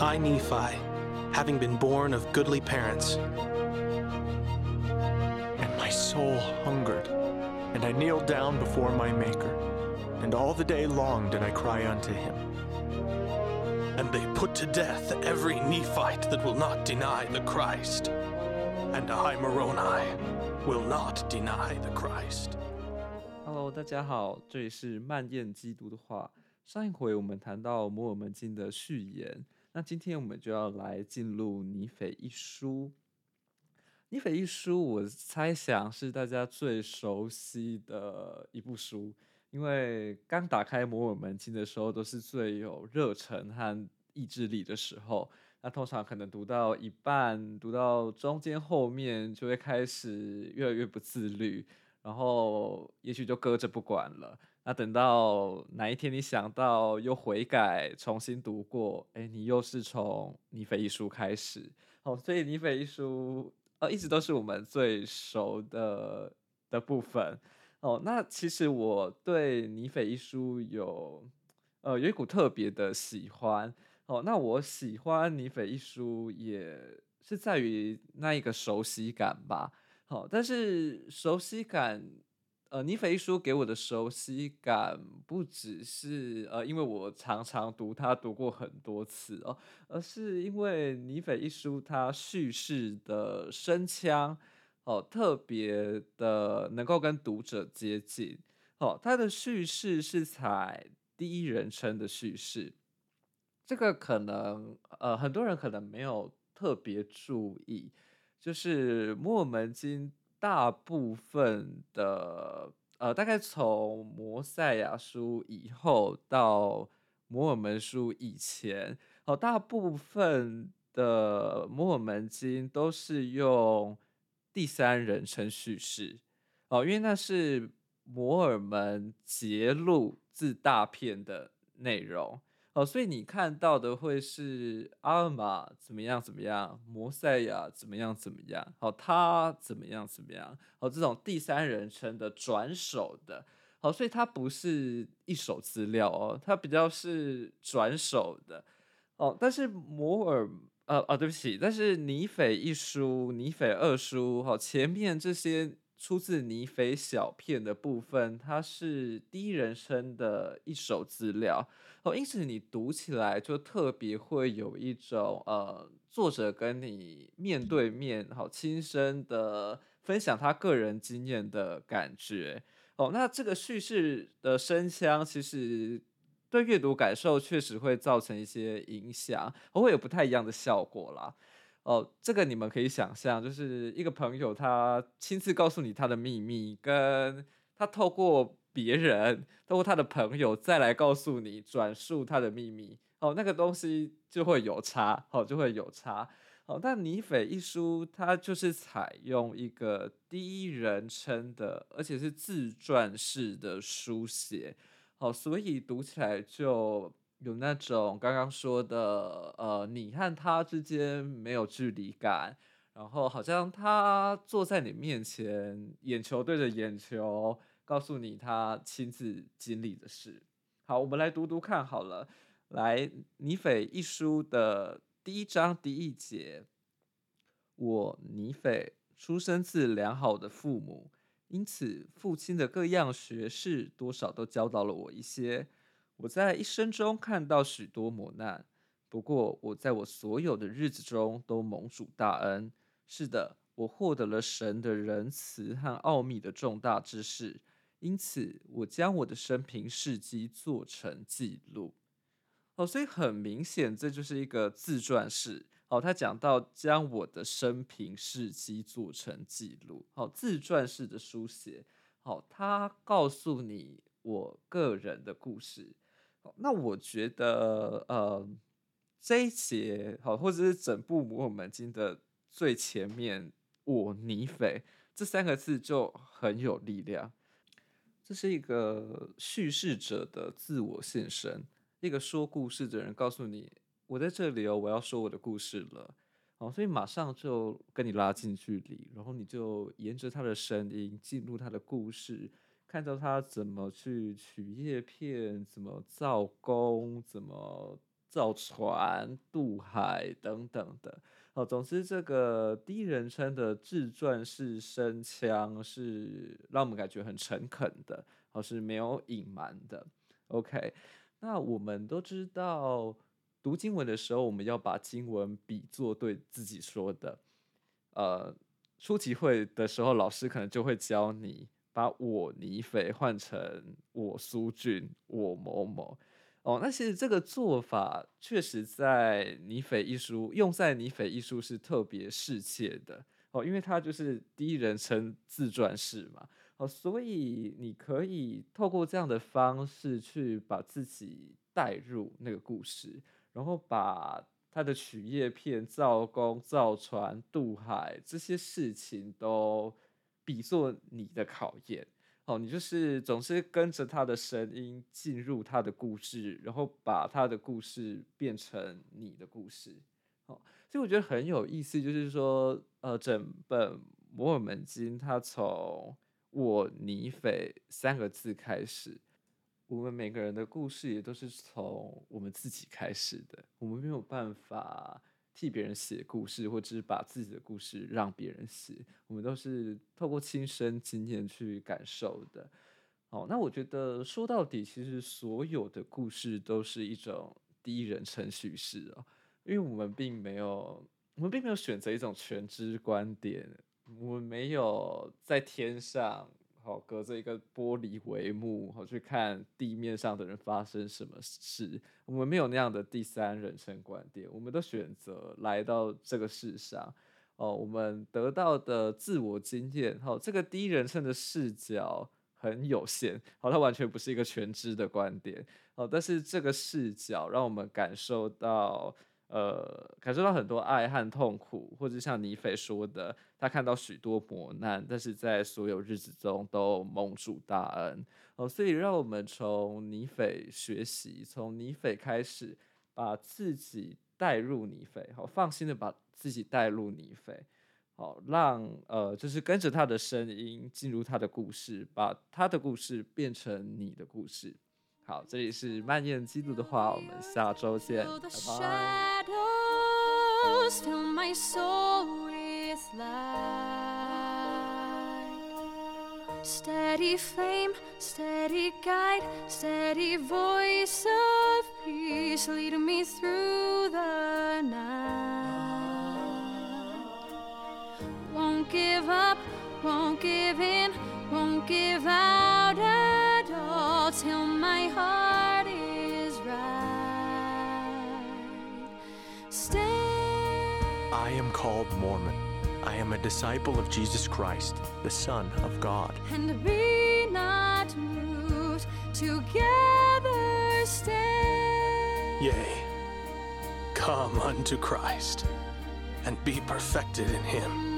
I, Nephi, having been born of goodly parents, And my soul hungered, and I kneeled down before my Maker, and all the day long did I cry unto him. and they put to death every Nephite that will not deny the Christ. And I, Moroni, will not deny the Christ. 大家好，这里是漫念基督的话。上一回我们谈到摩尔门经的序言，那今天我们就要来进入尼腓一书。尼腓一书，我猜想是大家最熟悉的一部书，因为刚打开摩尔门经的时候，都是最有热忱和意志力的时候。那通常可能读到一半，读到中间后面，就会开始越来越不自律，然后也许就搁着不管了。那等到哪一天你想到又悔改，重新读过，哎，你又是从尼斐一书开始。哦，所以尼斐一书呃一直都是我们最熟的的部分。哦，那其实我对尼斐一书有呃有一股特别的喜欢。哦，那我喜欢尼斐一书也是在于那一个熟悉感吧。好，但是熟悉感，呃，尼斐一书给我的熟悉感不只是呃，因为我常常读它，读过很多次哦，而是因为尼斐一书它叙事的声腔哦，特别的能够跟读者接近。哦，它的叙事是采第一人称的叙事。这个可能呃很多人可能没有特别注意，就是摩尔门经大部分的呃大概从摩赛亚书以后到摩尔门书以前，哦、大部分的摩尔门经都是用第三人称叙事哦、因为那是摩尔门节录自大片的内容。哦，所以你看到的会是阿尔玛怎么样怎么样，摩赛亚怎么样怎么样，好，他怎么样怎么样，好，这种第三人称的转手的，好，所以它不是一手资料哦，它比较是转手的，哦，但是摩尔，呃，哦，对不起，但是尼斐一书、尼斐二书，好，前面这些。出自尼腓小片的部分，它是第一人称的一手资料哦，因此你读起来就特别会有一种呃，作者跟你面对面，好亲身的分享他个人经验的感觉哦。那这个叙事的声腔，其实对阅读感受确实会造成一些影响，会有不太一样的效果啦。哦，这个你们可以想象，就是一个朋友他亲自告诉你他的秘密，跟他透过别人，透过他的朋友再来告诉你转述他的秘密，哦，那个东西就会有差，哦，就会有差。哦，但尼斐一书它就是采用一个第一人称的，而且是自传式的书写，哦，所以读起来就。有那种刚刚说的，呃，你和他之间没有距离感，然后好像他坐在你面前，眼球对着眼球，告诉你他亲自经历的事。好，我们来读读看好了。来，尼斐一书的第一章第一节，我尼斐出生自良好的父母，因此父亲的各样学识多少都教导了我一些。我在一生中看到许多磨难，不过我在我所有的日子中都蒙主大恩。是的，我获得了神的仁慈和奥秘的重大知识，因此我将我的生平事迹做成记录。哦，所以很明显，这就是一个自传式。哦，他讲到将我的生平事迹做成记录。哦，自传式的书写。好，他告诉你我个人的故事。那我觉得，呃，这一节好，或者是整部摩尔门经的最前面，“我尼腓”这三个字就很有力量。这是一个叙事者的自我现身，一个说故事的人告诉你：“我在这里哦，我要说我的故事了。”哦，所以马上就跟你拉近距离，然后你就沿着他的声音进入他的故事。看到他怎么去取叶片，怎么造弓，怎么造船渡海等等的。哦，总之这个第一人称的自传式声腔是让我们感觉很诚恳的，哦，是没有隐瞒的。OK，那我们都知道，读经文的时候，我们要把经文比作对自己说的。呃，初级会的时候，老师可能就会教你把我尼腓换成我苏俊、我某某。哦，那其实这个做法确实在尼腓一书用在尼腓一书是特别适切的哦，因为它就是第一人称自传式嘛。哦，所以你可以透过这样的方式去把自己带入那个故事，然后把他的取叶片、造工、造船、渡海这些事情都比作你的考验。哦，你就是总是跟着他的声音进入他的故事，然后把他的故事变成你的故事。哦，所以我觉得很有意思，就是说，呃，整本摩尔门经它从我尼腓三个字开始，我们每个人的故事也都是从我们自己开始的。我们没有办法替别人写故事，或者是把自己的故事让别人写。我们都是透过亲身经验去感受的。哦，那我觉得说到底，其实所有的故事都是一种第一人称叙事哦，因为我们并没有，我们并没有选择一种全知观点。我们没有在天上，好隔着一个玻璃帷幕，好去看地面上的人发生什么事。我们没有那样的第三人称观点，我们都选择来到这个世上。哦，我们得到的自我经验，好，这个第一人称的视角很有限，好，它完全不是一个全知的观点。哦，但是这个视角让我们感受到。呃，感受到很多爱和痛苦，或者像尼斐说的，他看到许多磨难，但是在所有日子中都蒙主大恩。哦，所以让我们从尼斐学习，从尼斐开始，把自己带入尼斐，好，放心的把自己带入尼斐，好，让呃，就是跟着他的声音进入他的故事，把他的故事变成你的故事。好，这里是蔓延基督的话，我们下周见，拜拜。Steady flame, steady guide, steady voice of peace, lead me through the night. Won't give up, won't give in, won't give out. I am called Mormon. I am a disciple of Jesus Christ, the Son of God. And be not moved, together stand. Yea, come unto Christ, and be perfected in him.